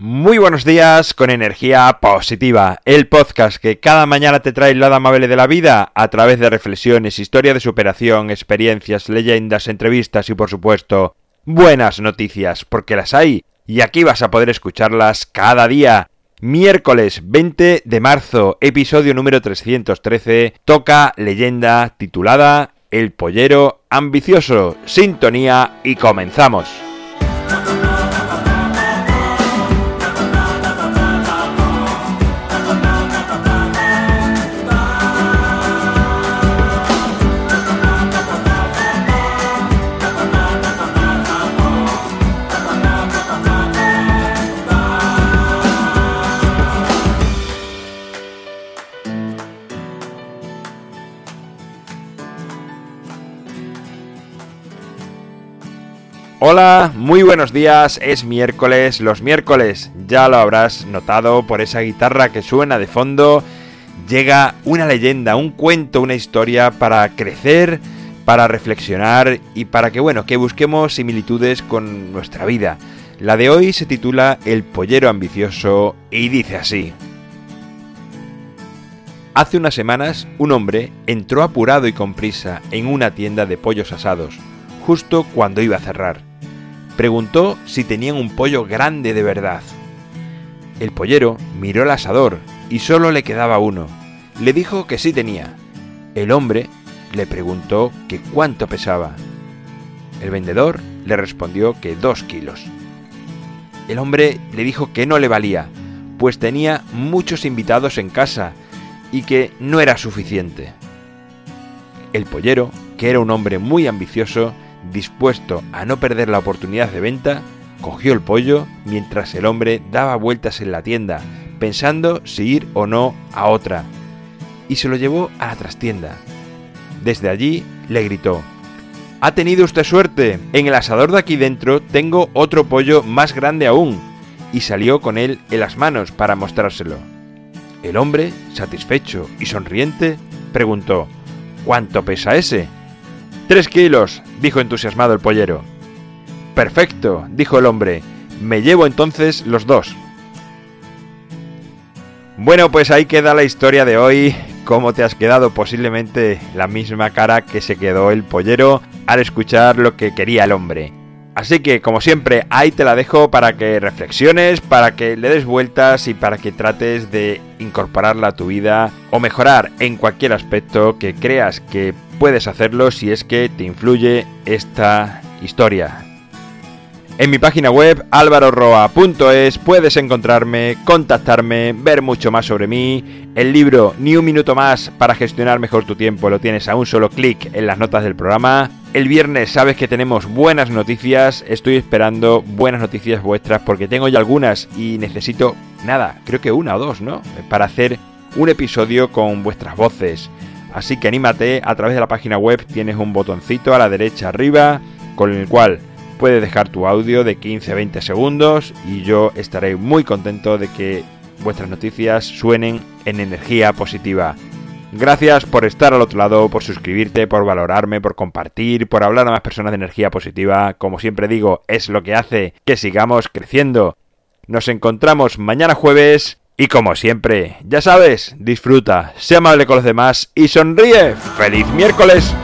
Muy buenos días con energía positiva, el podcast que cada mañana te trae el lado amable de la vida a través de reflexiones, historia de superación, experiencias, leyendas, entrevistas y por supuesto buenas noticias, porque las hay y aquí vas a poder escucharlas cada día. Miércoles 20 de marzo, episodio número 313, toca leyenda titulada El pollero ambicioso, sintonía y comenzamos. Hola, muy buenos días, es miércoles, los miércoles, ya lo habrás notado por esa guitarra que suena de fondo, llega una leyenda, un cuento, una historia para crecer, para reflexionar y para que, bueno, que busquemos similitudes con nuestra vida. La de hoy se titula El pollero ambicioso y dice así. Hace unas semanas, un hombre entró apurado y con prisa en una tienda de pollos asados, justo cuando iba a cerrar preguntó si tenían un pollo grande de verdad. El pollero miró el asador y solo le quedaba uno. Le dijo que sí tenía. El hombre le preguntó que cuánto pesaba. El vendedor le respondió que dos kilos. El hombre le dijo que no le valía, pues tenía muchos invitados en casa y que no era suficiente. El pollero, que era un hombre muy ambicioso, dispuesto a no perder la oportunidad de venta, cogió el pollo mientras el hombre daba vueltas en la tienda, pensando si ir o no a otra, y se lo llevó a la trastienda. Desde allí le gritó, Ha tenido usted suerte, en el asador de aquí dentro tengo otro pollo más grande aún, y salió con él en las manos para mostrárselo. El hombre, satisfecho y sonriente, preguntó, ¿Cuánto pesa ese? Tres kilos, dijo entusiasmado el pollero. Perfecto, dijo el hombre. Me llevo entonces los dos. Bueno, pues ahí queda la historia de hoy. ¿Cómo te has quedado? Posiblemente la misma cara que se quedó el pollero al escuchar lo que quería el hombre. Así que, como siempre, ahí te la dejo para que reflexiones, para que le des vueltas y para que trates de incorporarla a tu vida o mejorar en cualquier aspecto que creas que puedes hacerlo si es que te influye esta historia. En mi página web alvaroroa.es puedes encontrarme, contactarme, ver mucho más sobre mí. El libro Ni un minuto más para gestionar mejor tu tiempo lo tienes a un solo clic en las notas del programa. El viernes sabes que tenemos buenas noticias, estoy esperando buenas noticias vuestras porque tengo ya algunas y necesito nada, creo que una o dos, ¿no? Para hacer un episodio con vuestras voces. Así que anímate, a través de la página web tienes un botoncito a la derecha arriba con el cual puedes dejar tu audio de 15-20 segundos y yo estaré muy contento de que vuestras noticias suenen en energía positiva. Gracias por estar al otro lado, por suscribirte, por valorarme, por compartir, por hablar a más personas de energía positiva. Como siempre digo, es lo que hace que sigamos creciendo. Nos encontramos mañana jueves y como siempre, ya sabes, disfruta, sé amable con los demás y sonríe. ¡Feliz miércoles!